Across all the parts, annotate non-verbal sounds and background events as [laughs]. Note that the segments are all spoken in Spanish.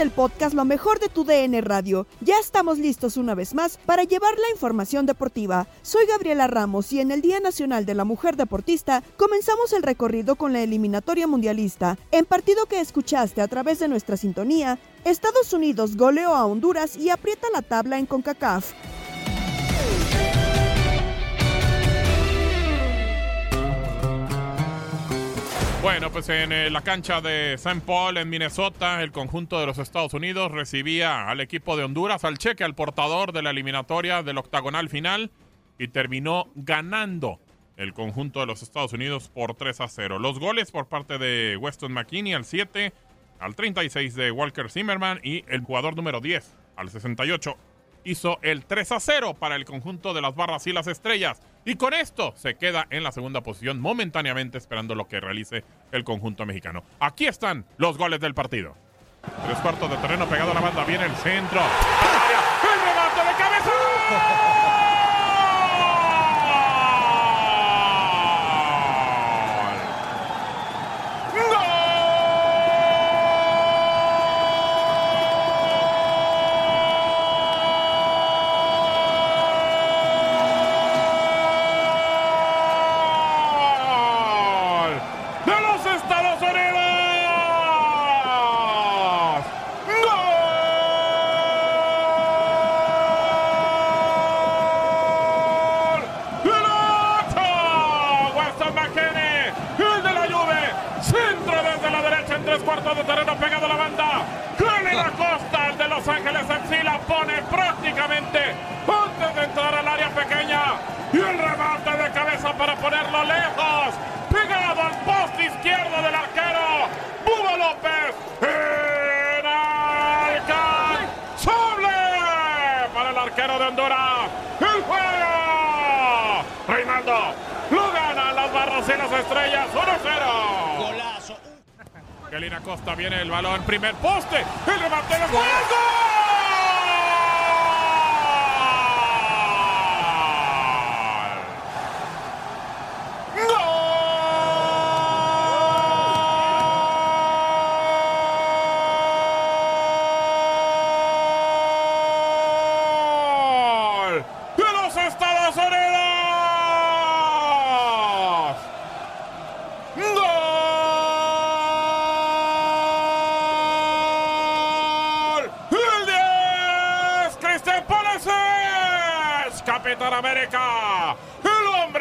Del podcast Lo mejor de tu DN Radio, ya estamos listos una vez más para llevar la información deportiva. Soy Gabriela Ramos y en el Día Nacional de la Mujer Deportista comenzamos el recorrido con la eliminatoria mundialista. En partido que escuchaste a través de nuestra sintonía, Estados Unidos goleó a Honduras y aprieta la tabla en CONCACAF. Bueno, pues en eh, la cancha de St. Paul, en Minnesota, el conjunto de los Estados Unidos recibía al equipo de Honduras, al cheque, al portador de la eliminatoria del octagonal final, y terminó ganando el conjunto de los Estados Unidos por 3 a 0. Los goles por parte de Weston McKinney al 7, al 36 de Walker Zimmerman y el jugador número 10 al 68 hizo el 3 a 0 para el conjunto de las barras y las estrellas. Y con esto se queda en la segunda posición momentáneamente esperando lo que realice el conjunto mexicano. Aquí están los goles del partido. Tres cuartos de terreno pegado a la banda, viene el centro. ¡El remate de cabeza! de los Estados Unidos. ¡Gol! ¡Piloto! Weston McKinney, el de la Juve, centro desde la derecha en tres cuartos de terreno pegado a la banda. Kelly Costa, el de Los Ángeles FC, la pone prácticamente antes de entrar al área pequeña. Y el remate de cabeza para ponerlo lejos. Pegado al poste izquierdo del arquero. Buba López. Inalcanzable para el arquero de Honduras. El juego. Reinaldo lo gana las barras y las estrellas. 1-0. Golazo. Kelly Costa viene el balón. Primer poste. El remate de gol. ¡Gol! ¡De los Estados Unidos! ¡Gol! ¡El 10! ¡Cristian Pulisic! ¡Capitán América!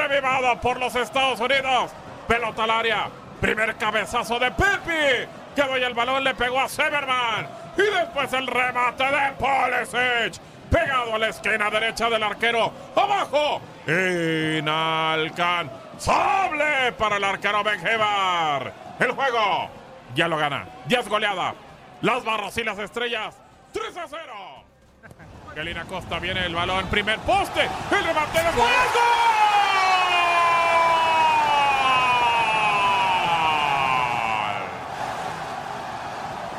¡El hombre vivado por los Estados Unidos! Pelota al área. Primer cabezazo de Pepe. Que doy el balón, le pegó a Severman. Y después el remate de Pulisic. Pegado a la esquina derecha del arquero. ¡Abajo! Inalcanzable para el arquero Benjevar. El juego ya lo gana. Ya es goleada. Las barras y las estrellas. 3 a 0. [laughs] Kelina Costa viene el balón. Primer poste. El remate de gol. ¡Gol! ¡De los Estados Unidos! ¡Gol! ¡El 10! ¡Cristian Pulisic!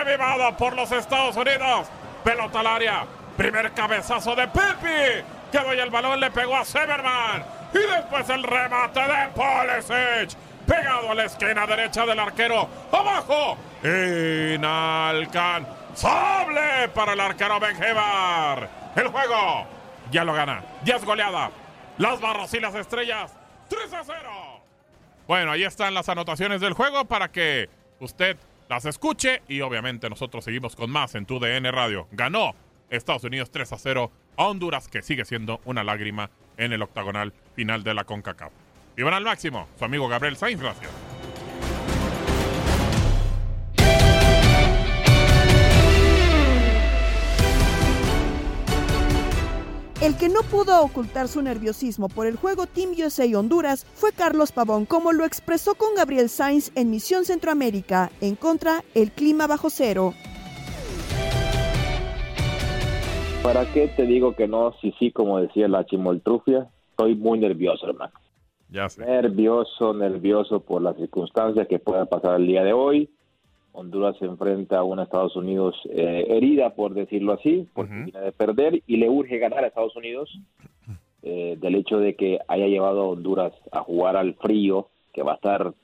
¡El hombre vivado por los Estados Unidos! Pelota al área. Primer cabezazo de Pepe. Que doy el balón, le pegó a Severman. Y después el remate de Pulisic. Pegado a la esquina derecha del arquero. ¡Abajo! Inalcanzable para el arquero Benjevar. El juego ya lo gana. Ya es goleada. Las barras y las estrellas. 3 a 0. Bueno, ahí están las anotaciones del juego para que usted las escuche y obviamente nosotros seguimos con más en tu DN Radio. Ganó Estados Unidos 3 a 0 a Honduras, que sigue siendo una lágrima en el octagonal final de la CONCACAF. Vivan al máximo, su amigo Gabriel Sainz, gracias. El que no pudo ocultar su nerviosismo por el juego Team USA Honduras fue Carlos Pavón, como lo expresó con Gabriel Sainz en Misión Centroamérica, en contra el clima bajo cero. ¿Para qué te digo que no? Sí, sí, como decía la chimoltrufia, estoy muy nervioso, hermano. Ya sé. Nervioso, nervioso por las circunstancias que pueda pasar el día de hoy. Honduras se enfrenta a una Estados Unidos eh, herida, por decirlo así, porque viene de perder y le urge ganar a Estados Unidos. eh, del hecho de que haya llevado a Honduras a jugar al frío, que va a estar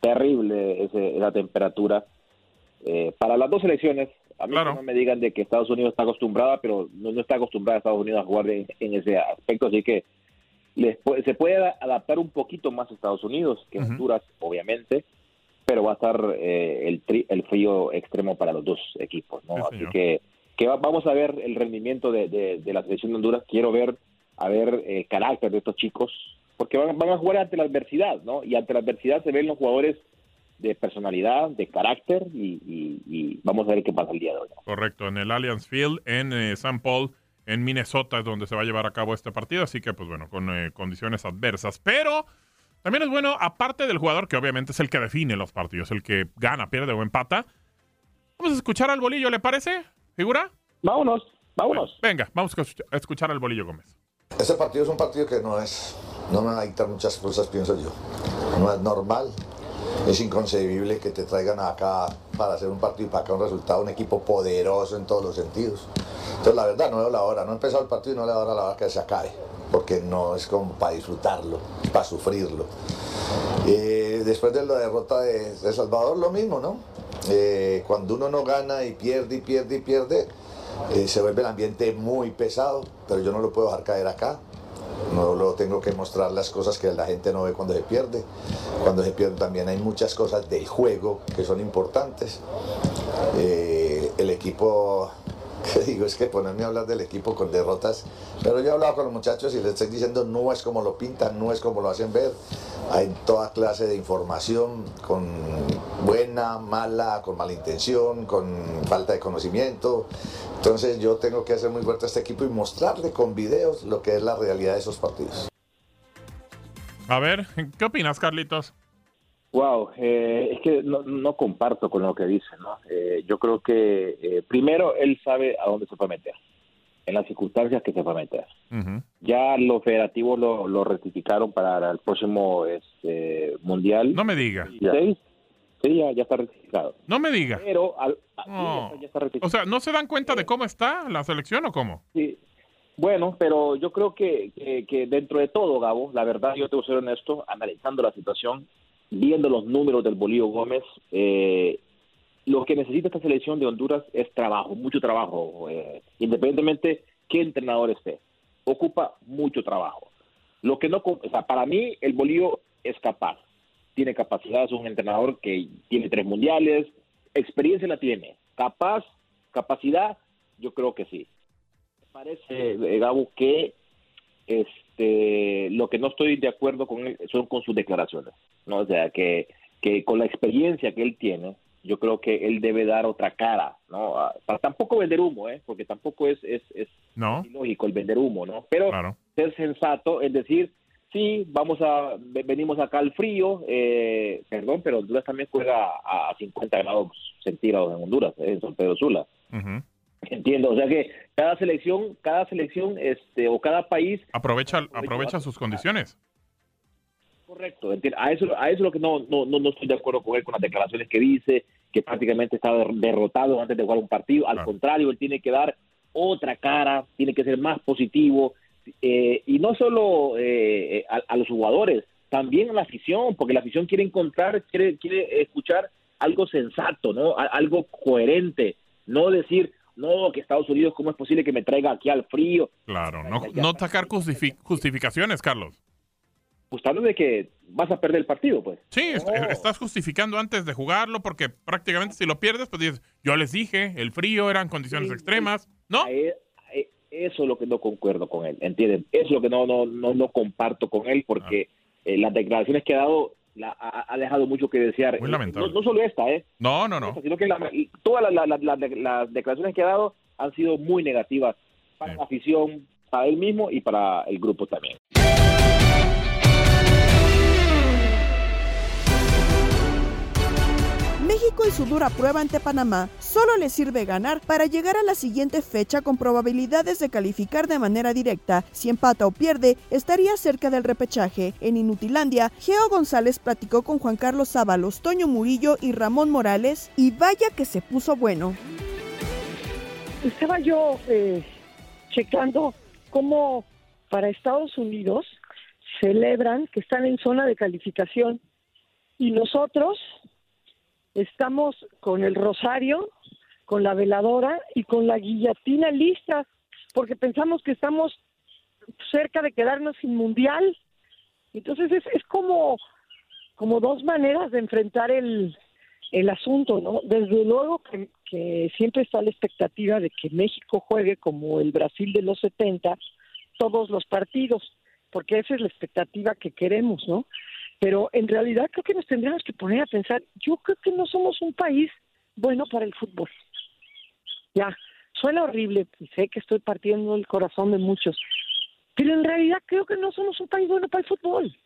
terrible ese- esa temperatura. Eh, para las dos selecciones, a mí Claro. no me digan de que Estados Unidos está acostumbrada, pero no, no está acostumbrada Estados Unidos a jugar en, en ese aspecto, así que les se puede a- adaptar un poquito más a Estados Unidos que. Honduras, obviamente, pero va a estar eh, el, tri- el frío extremo para los dos equipos, ¿no? Sí, así que, que va- vamos a ver el rendimiento de, de- de la selección de Honduras. Quiero ver a ver el carácter de estos chicos, porque van, van a jugar ante la adversidad, ¿no? Y ante la adversidad se ven los jugadores de personalidad, de carácter, y, y- y vamos a ver qué pasa el día de hoy. Correcto, en el Allianz Field, en eh, St. Paul, en Minnesota, es donde se va a llevar a cabo este partido. Así que, pues bueno, con eh, condiciones adversas. Pero también es bueno, aparte del jugador, que obviamente es el que define los partidos, el que gana, pierde o empata. Vamos a escuchar al bolillo, ¿le parece? ¿Figura? Vámonos, vámonos. Venga, vamos a escuch- a escuchar al bolillo Gómez. Ese partido es un partido que no es, no me va a dictar muchas cosas, pienso yo. No es normal, es inconcebible que te traigan acá para hacer un partido y para acá un resultado, un equipo poderoso en todos los sentidos. Entonces la verdad no veo la hora, no ha empezado el partido y no le veo la hora que se acabe, porque no es como para disfrutarlo, para sufrirlo. Eh, después de la derrota de, de Salvador, lo mismo, ¿no? Eh, cuando uno no gana y pierde y pierde y pierde, eh, se vuelve el ambiente muy pesado, pero yo no lo puedo dejar caer acá. No lo tengo que mostrar las cosas que la gente no ve cuando se pierde. Cuando se pierde también hay muchas cosas del juego que son importantes. Eh, el equipo, [laughs] que digo, es que ponerme a hablar del equipo con derrotas, pero yo he hablado con los muchachos y les estoy diciendo no es como lo pintan, no es como lo hacen ver. Hay toda clase de información con buena, mala, con mala intención, con falta de conocimiento. Entonces yo tengo que hacer muy fuerte a este equipo y mostrarle con videos lo que es la realidad de esos partidos. A ver, ¿qué opinas, Carlitos? Wow, eh, es que no, no comparto con lo que dice, ¿no? Eh, yo creo que eh, primero él sabe a dónde se fue a meter, en las circunstancias que se fue a meter. Ya los federativos lo, lo rectificaron para el próximo este, mundial. No me diga, Ya. Sí, ya, ya está rectificado. no me diga. Pero al- a- No. ya está- rectificado. O sea, ¿no se dan cuenta de cómo está la selección o cómo? Sí. Bueno, pero yo creo que, que, que dentro de todo, Gabo, la verdad, yo tengo que ser honesto, analizando la situación, viendo los números del Bolío Gómez, eh, lo que necesita esta selección de Honduras es trabajo, mucho trabajo, eh, independientemente qué entrenador esté, ocupa mucho trabajo. Lo que no, o sea, para mí el Bolío es capaz, tiene capacidad, es un entrenador que tiene tres mundiales, experiencia la tiene, capaz, capacidad, yo creo que sí parece, eh, Gabo, que este, lo que no estoy de acuerdo con él son con sus declaraciones, ¿no? O sea, que, que con la experiencia que él tiene, yo creo que él debe dar otra cara, ¿no? Ah, Para tampoco vender humo, ¿eh? Porque tampoco es, es, es ¿No? ilógico el vender humo, ¿no? Pero Claro. ser sensato es decir, sí, vamos a, ve- venimos acá al frío, eh, perdón, pero Honduras también juega a 50 grados centígrados en Honduras, ¿eh? en San Pedro Sula. Entiendo, o sea que cada selección, cada selección, este, o cada país, Aprovecha, aprovecha sus condiciones. correcto, a eso, a eso es lo que no, no, no, no estoy de acuerdo con él con las declaraciones que dice, que prácticamente está der- derrotado antes de jugar un partido, al Claro. contrario, él tiene que dar otra cara, tiene que ser más positivo, eh, y no solo eh, eh, a, a los jugadores, también a la afición, porque la afición quiere encontrar, quiere, quiere escuchar algo sensato, ¿no? A- algo coherente, no decir, no, que Estados Unidos, ¿cómo es posible que me traiga aquí al frío? Claro, no, no sacar justifi- justificaciones, Carlos. Pues hablo de que vas a perder el partido, pues. Sí, estás justificando antes de jugarlo porque prácticamente si lo pierdes, pues dices, yo les dije, el frío eran condiciones Sí, extremas, ¿no? A eso es lo que no concuerdo con él, ¿entienden? Eso es lo que no, no, no, no comparto con él porque eh, las declaraciones que ha dado la- ha, ha dejado mucho que desear. Muy Eh, lamentable. No, no solo esta, ¿eh? No, no, no. Esta, sino que la- todas las, las- las- las declaraciones que ha dado han sido muy negativas para Sí. la afición, para él mismo y para el grupo también. México y su dura prueba ante Panamá solo le sirve ganar para llegar a la siguiente fecha con probabilidades de calificar de manera directa. Si empata o pierde, estaría cerca del repechaje. En Inutilandia, Geo González platicó con Juan Carlos Ábalos, Toño Murillo y Ramón Morales y vaya que se puso bueno. Estaba yo eh, checando cómo para Estados Unidos celebran que están en zona de calificación y nosotros estamos con el rosario, con la veladora y con la guillotina lista, porque pensamos que estamos cerca de quedarnos sin mundial. Entonces es, es como, como dos maneras de enfrentar el, el asunto, ¿no? Desde luego que, siempre está la expectativa de que México juegue como el Brasil de los 70 todos los partidos, porque esa es la expectativa que queremos, ¿no? Pero en realidad creo que nos tendríamos que poner a pensar, yo creo que no somos un país bueno para el fútbol. Ya, suena horrible, sé que estoy partiendo el corazón de muchos, pero en realidad creo que no somos un país bueno para el fútbol.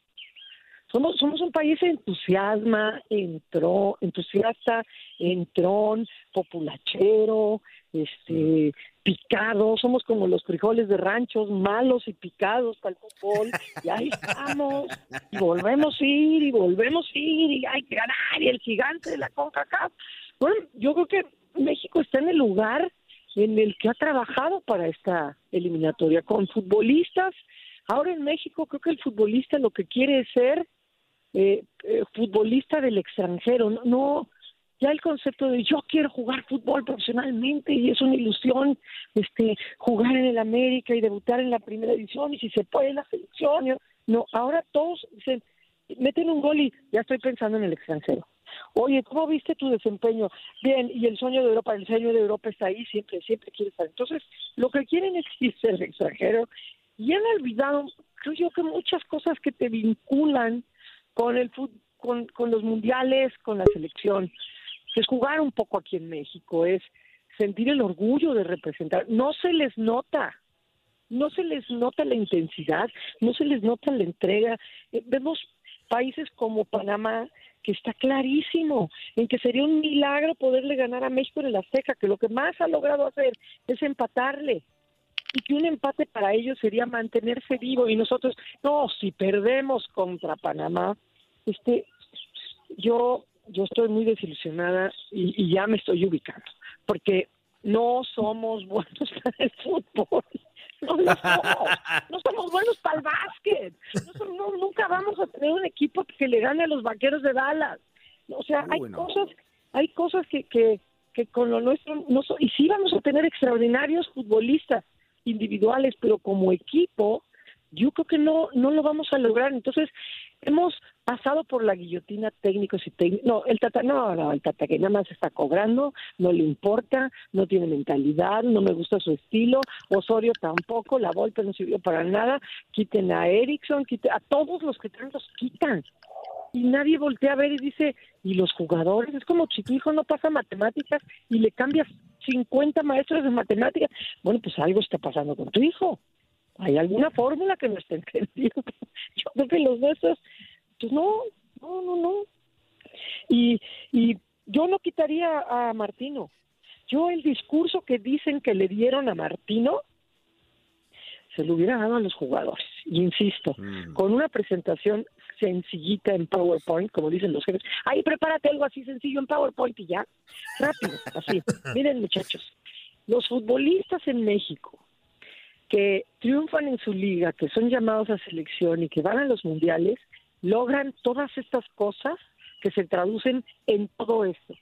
Somos, somos un país entusiasma, entró, entusiasta, entrón, populachero, este, picado, somos como los frijoles de ranchos, malos y picados para el fútbol, y ahí estamos, y volvemos a ir, y volvemos a ir, y hay que ganar, y el gigante de la CONCACAF. Bueno, yo creo que México está en el lugar en el que ha trabajado para esta eliminatoria, con futbolistas. Ahora en México creo que el futbolista lo que quiere es ser eh, eh, futbolista del extranjero, no, no, ya el concepto de yo quiero jugar fútbol profesionalmente y es una ilusión este jugar en el América y debutar en la primera edición y si se puede en la selección, no, ahora todos dicen, meten un gol y ya estoy pensando en el extranjero. Oye, ¿cómo viste tu desempeño? Bien, y el sueño de Europa, el sueño de Europa está ahí, siempre, siempre quiere estar. Entonces, lo que quieren es irse al extranjero y han olvidado, creo yo que muchas cosas que te vinculan con el con, con los mundiales, con la selección. Es jugar un poco aquí en México, es sentir el orgullo de representar. No se les nota, no se les nota la intensidad, no se les nota la entrega. Eh, vemos países como Panamá que está clarísimo en que sería un milagro poderle ganar a México en el Azteca, que lo que más ha logrado hacer es empatarle y que un empate para ellos sería mantenerse vivo y nosotros no si perdemos contra Panamá este, yo, yo estoy muy desilusionada y, ya me estoy ubicando, porque no somos [laughs] buenos para el fútbol. No, somos, no somos buenos para el básquet. No, nunca vamos a tener un equipo que le gane a los vaqueros de Dallas. O sea, hay cosas, hay cosas que, que, que con lo nuestro no y sí vamos a tener extraordinarios futbolistas individuales, pero como equipo yo creo que no no lo vamos a lograr. Entonces, hemos pasado por la guillotina técnicos y técnicos. No, el Tata, no, no, el Tata que nada más está cobrando, no le importa, no tiene mentalidad, no me gusta su estilo, Osorio tampoco, la Volpe no sirvió para nada, quiten a Erickson, quiten a todos los que traen los quitan. Y nadie voltea a ver y dice, ¿y los jugadores? Es como hijo no pasa matemáticas y le cambias 50 maestros de matemáticas. Bueno, pues algo está pasando con tu hijo. ¿Hay alguna fórmula que no esté entendiendo? [laughs] Yo creo que los nuestros, pues no, no, no, no. Y, y yo no quitaría a Martino. Yo el discurso que dicen que le dieron a Martino, se lo hubiera dado a los jugadores. Y insisto, mm. con una presentación sencillita en PowerPoint, como dicen los jefes. Ahí prepárate algo así sencillo en PowerPoint y ya. Rápido, así. [laughs] Miren muchachos, los futbolistas en México que triunfan en su liga, que son llamados a selección y que van a los mundiales, logran todas estas cosas que se traducen en todo esto,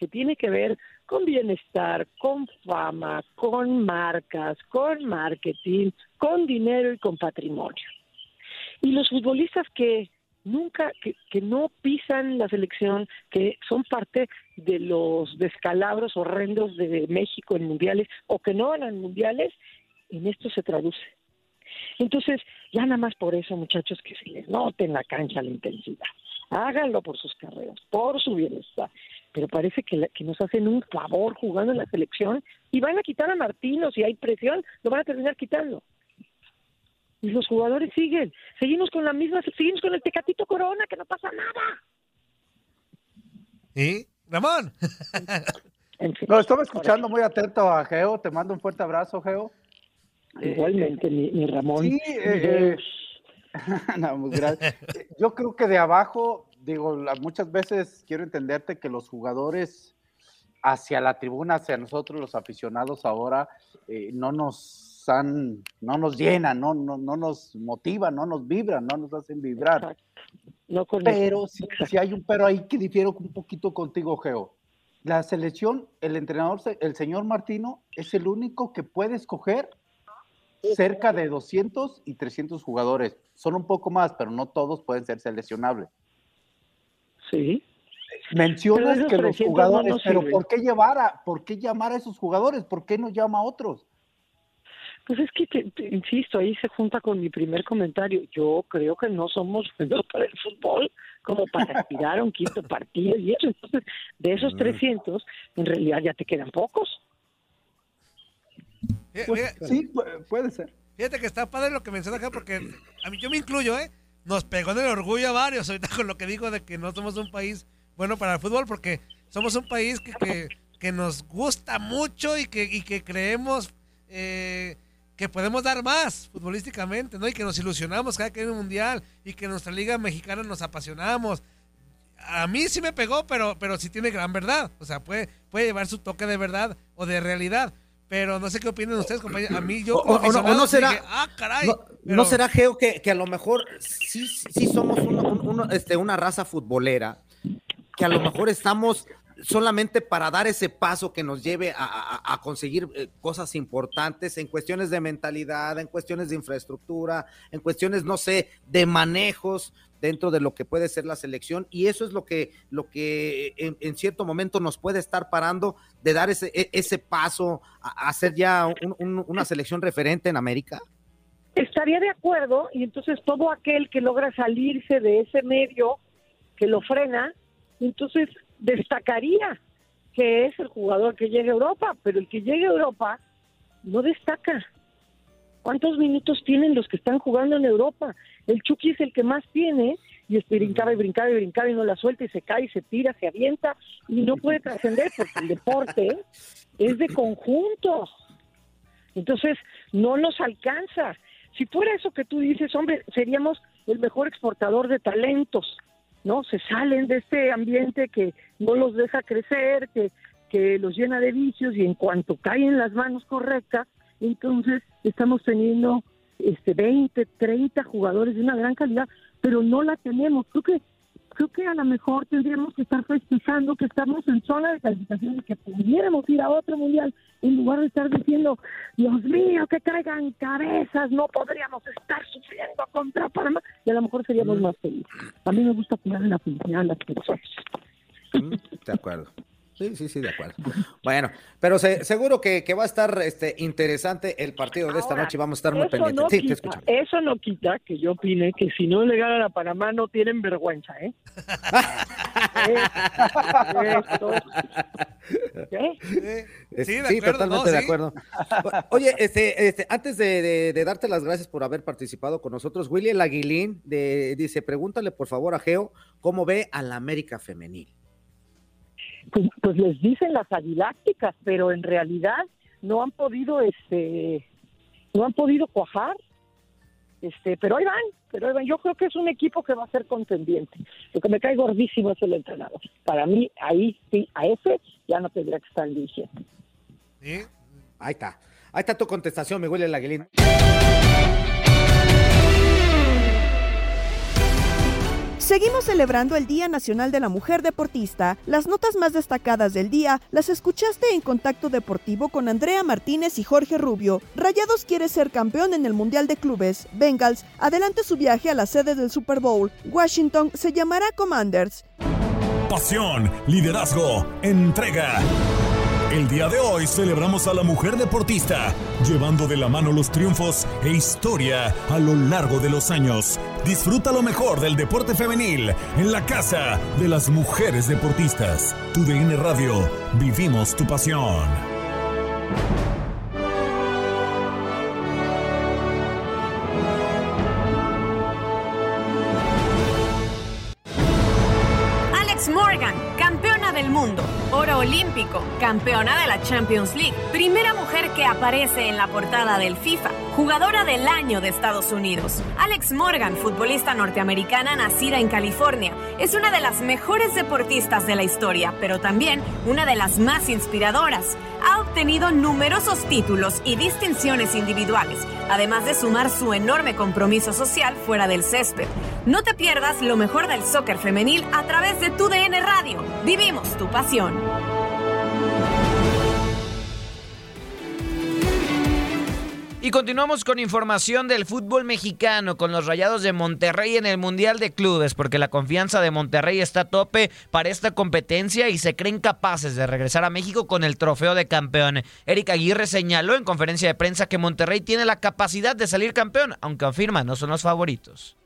que tiene que ver con bienestar, con fama, con marcas, con marketing, con dinero y con patrimonio. Y los futbolistas que nunca, que, que no pisan la selección, que son parte de los descalabros horrendos de México en mundiales o que no van a mundiales, en esto se traduce. Entonces, ya nada más por eso, muchachos, que se les note en la cancha la intensidad. Háganlo por sus carreras, por su bienestar. Pero parece que, que nos hacen un favor jugando en la selección y van a quitar a Martino. Si hay presión, lo van a terminar quitando. y los jugadores siguen. Seguimos con la misma, seguimos con el Tecatito Corona, que no pasa nada. ¿Y? Ramón. No, estaba escuchando muy atento a Geo. Te mando un fuerte abrazo, Geo. Igualmente, mi, Ramón. Sí, eh, [laughs] no, pues, gracias. Yo creo que de abajo, digo, muchas veces quiero entenderte que los jugadores hacia la tribuna, hacia nosotros los aficionados ahora, eh, no nos han, no nos llenan, no, no, no nos motivan, no nos vibran, no nos hacen vibrar. No pero si, si, hay un pero ahí que difiero un poquito contigo, Geo. La selección, el entrenador, el señor Martino, es el único que puede escoger cerca de 200 y 300 jugadores. Son un poco más, pero no todos pueden ser seleccionables. Sí. Mencionas que los jugadores, pero ¿por qué llevar a, por qué llamar a esos jugadores? ¿Por qué no llama a otros? Pues es que, insisto, ahí se junta con mi primer comentario. Yo creo que no somos buenos para el fútbol como para aspirar a un quinto partido y eso. Entonces, de esos 300, en realidad ya te quedan pocos. Pues, sí, puede ser. Fíjate que está padre lo que menciona acá porque a mí yo me incluyo, ¿eh? Nos pegó en el orgullo a varios ahorita con lo que digo de que no somos un país bueno para el fútbol porque somos un país que, que, nos gusta mucho y que, y que creemos eh, que podemos dar más futbolísticamente, ¿no? Y que nos ilusionamos cada que hay un mundial y que nuestra liga mexicana nos apasionamos. A mí sí me pegó, pero, pero sí tiene gran verdad. O sea, puede, puede llevar su toque de verdad o de realidad. Pero no sé qué opinan ustedes, compañeros. A mí yo o, no, será, ah, caray. No, será, Geo, que, a lo mejor sí, sí somos este, una raza futbolera, que a lo mejor estamos solamente para dar ese paso que nos lleve a, conseguir eh, cosas importantes en cuestiones de mentalidad, en cuestiones de infraestructura, en cuestiones, no sé, de manejos dentro de lo que puede ser la selección y eso es lo que lo que en, cierto momento nos puede estar parando de dar ese, e, ese paso a, hacer ya una selección referente en América. Estaría de acuerdo y entonces todo aquel que logra salirse de ese medio que lo frena, entonces destacaría que es el jugador que llega a Europa, pero el que llega a Europa no destaca. ¿Cuántos minutos tienen los que están jugando en Europa? El Chucky es el que más tiene y es brincaba y brincaba y brincaba y no la suelta y se cae y se tira, se avienta y no puede trascender porque el deporte es de conjunto. Entonces, no nos alcanza. Si fuera eso que tú dices, hombre, seríamos el mejor exportador de talentos. ¿No? Se salen de este ambiente que no los deja crecer, que, que los llena de vicios y en cuanto caen en las manos correctas, entonces estamos teniendo este 20, 30 jugadores de una gran calidad, pero no la tenemos. Creo que creo que a lo mejor tendríamos que estar festejando que estamos en zona de calificación y que pudiéramos ir a otro mundial en lugar de estar diciendo, Dios mío, que traigan cabezas, no podríamos estar sufriendo contra Panamá y a lo mejor seríamos más felices. A mí me gusta en la felicidad a las personas. De acuerdo. Sí, sí, sí, de acuerdo. Bueno, pero seguro que, va a estar este, interesante el partido de esta noche y vamos a estar muy pendientes. sí, te escucho. Eso no quita que yo opine que si no le ganan a Panamá no tienen vergüenza, ¿eh? [laughs] Sí, totalmente de acuerdo. Oye, este, este, antes de, darte las gracias por haber participado con nosotros, William Aguilín de, dice, pregúntale por favor a Geo cómo ve a la América femenil. Pues, pues, les dicen las aguilácticas, pero en realidad no han podido, este, no han podido cuajar. Este, pero ahí van, pero ahí van. Yo creo que es un equipo que va a ser contendiente. Lo que me cae gordísimo es el entrenador. Para mí, ahí sí, a ese ya no tendría que estar dirigiendo. ¿Sí? Ahí está. Ahí está tu contestación, me huele el aguilín. Seguimos celebrando el Día Nacional de la Mujer Deportista. Las notas más destacadas del día las escuchaste en Contacto Deportivo con Andrea Martínez y Jorge Rubio. Rayados quiere ser campeón en el Mundial de Clubes. Bengals adelante su viaje a la sede del Super Bowl. Washington se llamará Commanders. Pasión, liderazgo, entrega. El día de hoy celebramos a la mujer deportista, llevando de la mano los triunfos e historia a lo largo de los años. Disfruta lo mejor del deporte femenil en la casa de las mujeres deportistas. Tu DN Radio, vivimos tu pasión. Alex Morgan, campeona del mundo olímpico, campeona de la Champions League, primera mujer que aparece en la portada del FIFA, jugadora del año de Estados Unidos. Alex Morgan, futbolista norteamericana nacida en California, es una de las mejores deportistas de la historia, pero también una de las más inspiradoras. Ha obtenido numerosos títulos y distinciones individuales, además de sumar su enorme compromiso social fuera del césped. No te pierdas lo mejor del soccer femenil a través de tu DN Radio. Vivimos tu pasión. Y continuamos con información del fútbol mexicano, con los Rayados de Monterrey en el Mundial de Clubes, porque la confianza de Monterrey está a tope para esta competencia y se creen capaces de regresar a México con el trofeo de campeón. Eric Aguirre señaló en conferencia de prensa que Monterrey tiene la capacidad de salir campeón, aunque afirma no son los favoritos.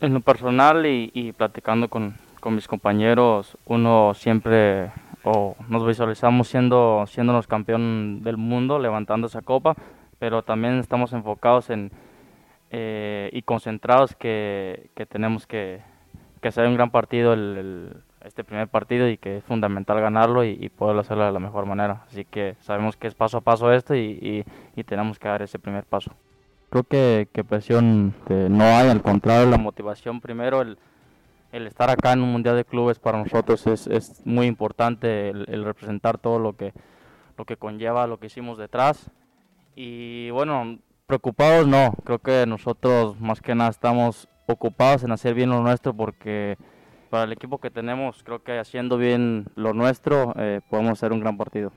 En lo personal y, platicando con, mis compañeros, uno siempre o nos visualizamos siendo, siendo los campeón del mundo, levantando esa copa pero también estamos enfocados en eh, y concentrados que, tenemos que, que, hacer un gran partido el, este primer partido y que es fundamental ganarlo y, poderlo hacerlo de la mejor manera. Así que sabemos que es paso a paso esto y, tenemos que dar ese primer paso. Creo que, que presión no hay, al contrario, la motivación primero, el, el estar acá en un Mundial de Clubes para nosotros es, es muy importante, el, el, representar todo lo que, lo que conlleva lo que hicimos detrás y bueno, preocupados no, creo que nosotros más que nada estamos ocupados en hacer bien lo nuestro porque para el equipo que tenemos creo que haciendo bien lo nuestro eh, podemos hacer un gran partido.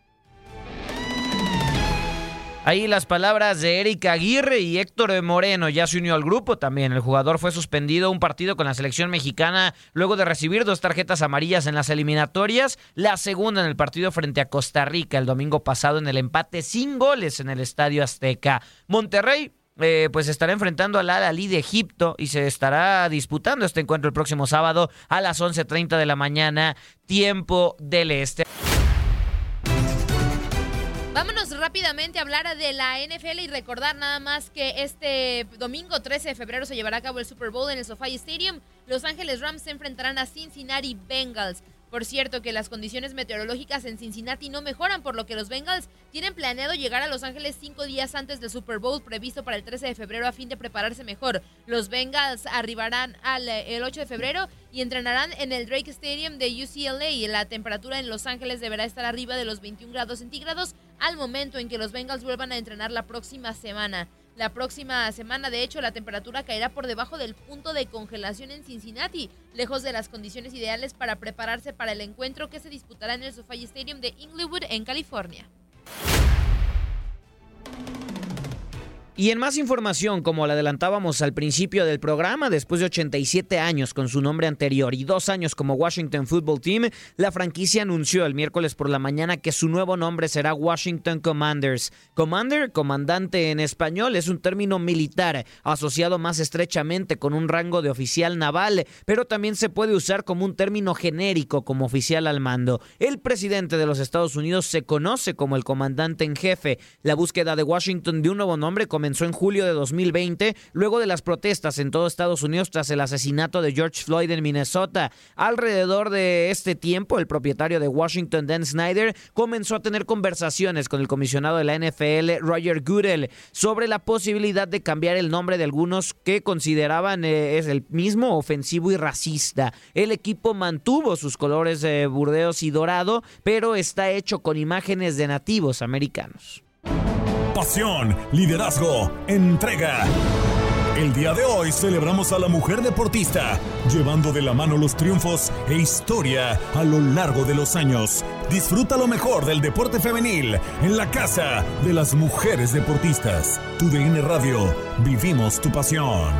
Ahí las palabras de Erika Aguirre y Héctor Moreno ya se unió al grupo también. El jugador fue suspendido un partido con la selección mexicana luego de recibir dos tarjetas amarillas en las eliminatorias, la segunda en el partido frente a Costa Rica el domingo pasado en el empate sin goles en el Estadio Azteca. Monterrey eh, pues estará enfrentando al Al-Ali de Egipto y se estará disputando este encuentro el próximo sábado a las 11.30 de la mañana, tiempo del este. Vámonos rápidamente a hablar de la NFL y recordar nada más que este domingo 13 de febrero se llevará a cabo el Super Bowl en el SoFi Stadium. Los Ángeles Rams se enfrentarán a Cincinnati Bengals. Por cierto, que las condiciones meteorológicas en Cincinnati no mejoran, por lo que los Bengals tienen planeado llegar a Los Ángeles cinco días antes del Super Bowl previsto para el 13 de febrero a fin de prepararse mejor. Los Bengals arribarán al, el 8 de febrero y entrenarán en el Drake Stadium de UCLA. La temperatura en Los Ángeles deberá estar arriba de los 21 grados centígrados al momento en que los Bengals vuelvan a entrenar la próxima semana. La próxima semana, de hecho, la temperatura caerá por debajo del punto de congelación en Cincinnati, lejos de las condiciones ideales para prepararse para el encuentro que se disputará en el SoFi Stadium de Inglewood, en California. Y en más información, como la adelantábamos al principio del programa, después de 87 años con su nombre anterior y dos años como Washington Football Team, la franquicia anunció el miércoles por la mañana que su nuevo nombre será Washington Commanders. Commander, comandante en español, es un término militar asociado más estrechamente con un rango de oficial naval, pero también se puede usar como un término genérico como oficial al mando. El presidente de los Estados Unidos se conoce como el comandante en jefe. La búsqueda de Washington de un nuevo nombre comenzó comenzó en julio de 2020, luego de las protestas en todo Estados Unidos tras el asesinato de George Floyd en Minnesota. Alrededor de este tiempo, el propietario de Washington, Dan Snyder, comenzó a tener conversaciones con el comisionado de la NFL, Roger Goodell, sobre la posibilidad de cambiar el nombre de algunos que consideraban eh, es el mismo ofensivo y racista. El equipo mantuvo sus colores de burdeos y dorado, pero está hecho con imágenes de nativos americanos pasión, liderazgo, entrega. El día de hoy celebramos a la mujer deportista, llevando de la mano los triunfos e historia a lo largo de los años. Disfruta lo mejor del deporte femenil en la casa de las mujeres deportistas. Tu DN Radio, vivimos tu pasión.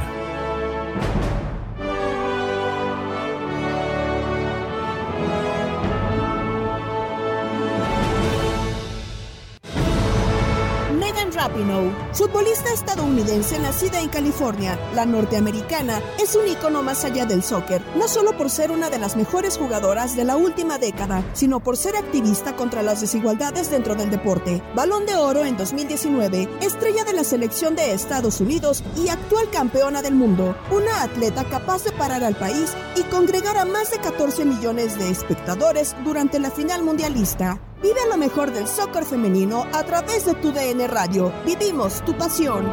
Futbolista estadounidense nacida en California, la norteamericana es un icono más allá del soccer, no solo por ser una de las mejores jugadoras de la última década, sino por ser activista contra las desigualdades dentro del deporte. Balón de oro en 2019, estrella de la selección de Estados Unidos y actual campeona del mundo. Una atleta capaz de parar al país y congregar a más de 14 millones de espectadores durante la final mundialista. Vive lo mejor del soccer femenino a través de tu DN Radio. Vivimos tu pasión.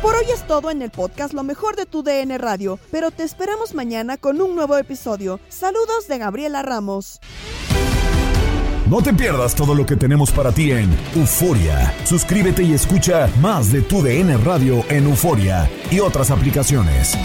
Por hoy es todo en el podcast Lo mejor de tu DN Radio, pero te esperamos mañana con un nuevo episodio. Saludos de Gabriela Ramos. No te pierdas todo lo que tenemos para ti en Euforia. Suscríbete y escucha más de tu DN Radio en Euforia y otras aplicaciones.